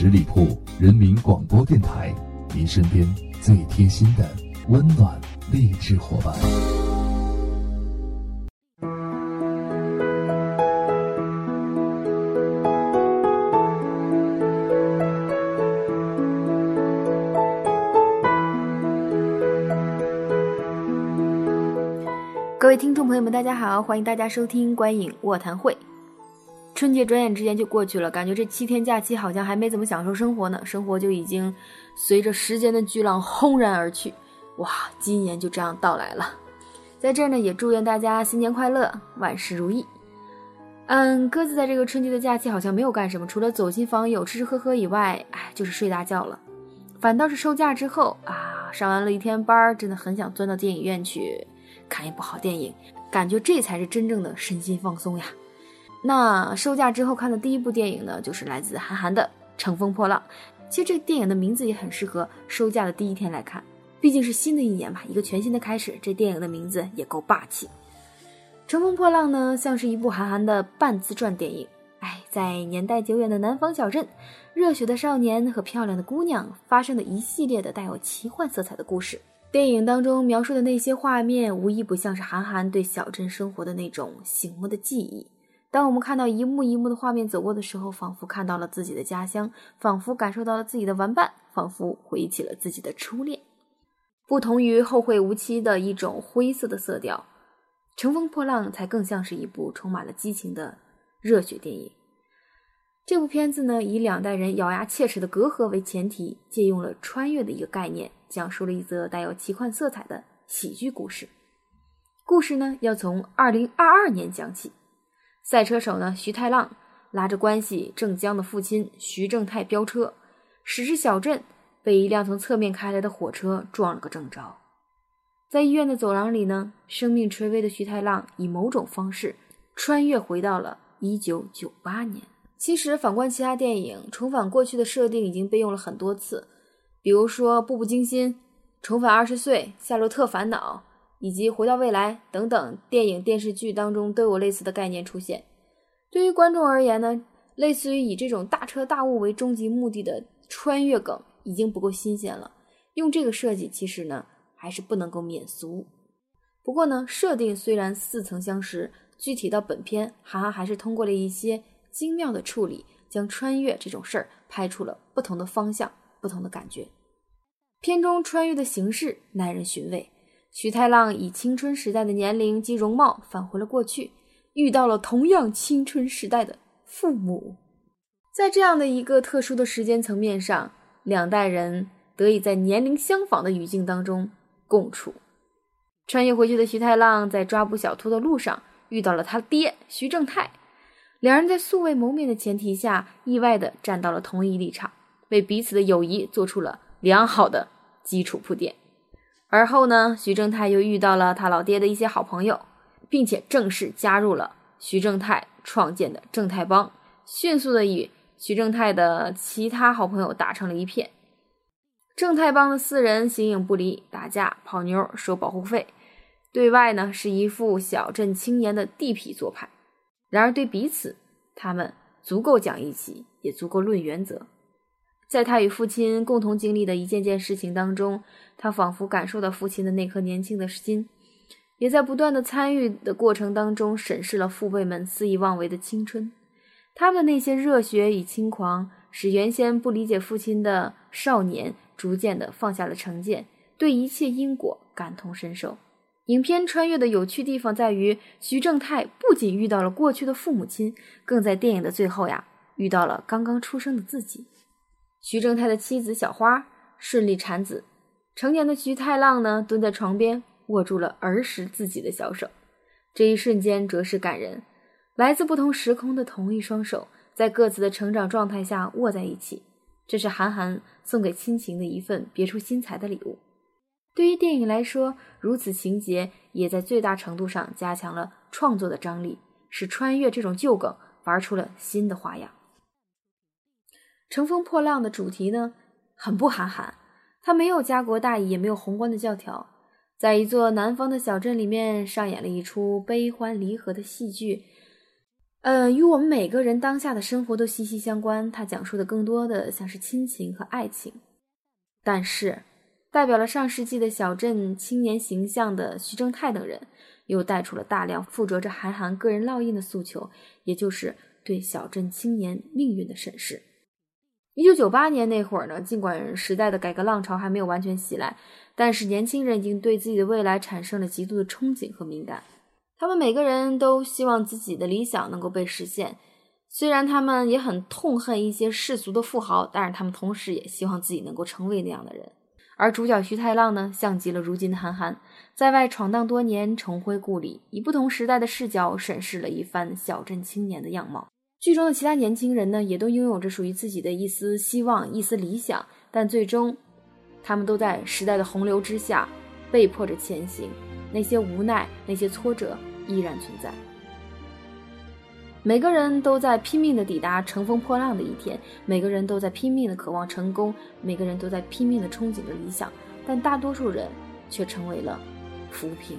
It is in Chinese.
十里铺人民广播电台，您身边最贴心的温暖励志伙伴。各位听众朋友们，大家好，欢迎大家收听观影卧谈会。春节转眼之间就过去了，感觉这七天假期好像还没怎么享受生活呢，生活就已经随着时间的巨浪轰然而去。哇，今年就这样到来了，在这儿呢也祝愿大家新年快乐，万事如意。嗯，鸽子在这个春节的假期好像没有干什么，除了走亲访友、吃吃喝喝以外，哎，就是睡大觉了。反倒是收假之后啊，上完了一天班，真的很想钻到电影院去看一部好电影，感觉这才是真正的身心放松呀。那收假之后看的第一部电影呢，就是来自韩寒的《乘风破浪》。其实这电影的名字也很适合收假的第一天来看，毕竟是新的一年嘛，一个全新的开始。这电影的名字也够霸气。《乘风破浪》呢，像是一部韩寒的半自传电影。哎，在年代久远的南方小镇，热血的少年和漂亮的姑娘发生的一系列的带有奇幻色彩的故事。电影当中描述的那些画面，无一不像是韩寒对小镇生活的那种醒目的记忆。当我们看到一幕一幕的画面走过的时候，仿佛看到了自己的家乡，仿佛感受到了自己的玩伴，仿佛回忆起了自己的初恋。不同于《后会无期》的一种灰色的色调，《乘风破浪》才更像是一部充满了激情的热血电影。这部片子呢，以两代人咬牙切齿的隔阂为前提，借用了穿越的一个概念，讲述了一则带有奇幻色彩的喜剧故事。故事呢，要从二零二二年讲起。赛车手呢，徐太浪拉着关系正江的父亲徐正泰飙车，驶至小镇，被一辆从侧面开来的火车撞了个正着。在医院的走廊里呢，生命垂危的徐太浪以某种方式穿越回到了一九九八年。其实反观其他电影，重返过去的设定已经被用了很多次，比如说《步步惊心》、《重返二十岁》、《夏洛特烦恼》。以及回到未来等等电影电视剧当中都有类似的概念出现。对于观众而言呢，类似于以这种大彻大悟为终极目的的穿越梗已经不够新鲜了。用这个设计其实呢还是不能够免俗。不过呢，设定虽然似曾相识，具体到本片，韩寒还是通过了一些精妙的处理，将穿越这种事儿拍出了不同的方向、不同的感觉。片中穿越的形式耐人寻味。徐太浪以青春时代的年龄及容貌返回了过去，遇到了同样青春时代的父母。在这样的一个特殊的时间层面上，两代人得以在年龄相仿的语境当中共处。穿越回去的徐太浪在抓捕小偷的路上遇到了他爹徐正泰，两人在素未谋面的前提下，意外的站到了同一立场，为彼此的友谊做出了良好的基础铺垫。而后呢，徐正泰又遇到了他老爹的一些好朋友，并且正式加入了徐正泰创建的正泰帮，迅速的与徐正泰的其他好朋友打成了一片。正泰帮的四人形影不离，打架、泡妞、收保护费，对外呢是一副小镇青年的地痞做派，然而对彼此，他们足够讲义气，也足够论原则。在他与父亲共同经历的一件件事情当中，他仿佛感受到父亲的那颗年轻的心，也在不断的参与的过程当中审视了父辈们肆意妄为的青春。他们的那些热血与轻狂，使原先不理解父亲的少年逐渐的放下了成见，对一切因果感同身受。影片穿越的有趣地方在于，徐正泰不仅遇到了过去的父母亲，更在电影的最后呀，遇到了刚刚出生的自己。徐正太的妻子小花顺利产子，成年的徐太浪呢，蹲在床边握住了儿时自己的小手，这一瞬间着实感人。来自不同时空的同一双手，在各自的成长状态下握在一起，这是韩寒送给亲情的一份别出心裁的礼物。对于电影来说，如此情节也在最大程度上加强了创作的张力，使穿越这种旧梗玩出了新的花样。乘风破浪的主题呢，很不韩寒，他没有家国大义，也没有宏观的教条，在一座南方的小镇里面上演了一出悲欢离合的戏剧。呃，与我们每个人当下的生活都息息相关。它讲述的更多的像是亲情和爱情。但是，代表了上世纪的小镇青年形象的徐正泰等人，又带出了大量附着着韩寒个人烙印的诉求，也就是对小镇青年命运的审视。一九九八年那会儿呢，尽管时代的改革浪潮还没有完全袭来，但是年轻人已经对自己的未来产生了极度的憧憬和敏感。他们每个人都希望自己的理想能够被实现，虽然他们也很痛恨一些世俗的富豪，但是他们同时也希望自己能够成为那样的人。而主角徐太浪呢，像极了如今的韩寒，在外闯荡多年，重回故里，以不同时代的视角审视了一番小镇青年的样貌。剧中的其他年轻人呢，也都拥有着属于自己的一丝希望、一丝理想，但最终，他们都在时代的洪流之下，被迫着前行。那些无奈，那些挫折。依然存在。每个人都在拼命的抵达乘风破浪的一天，每个人都在拼命的渴望成功，每个人都在拼命的憧憬着理想，但大多数人却成为了浮萍。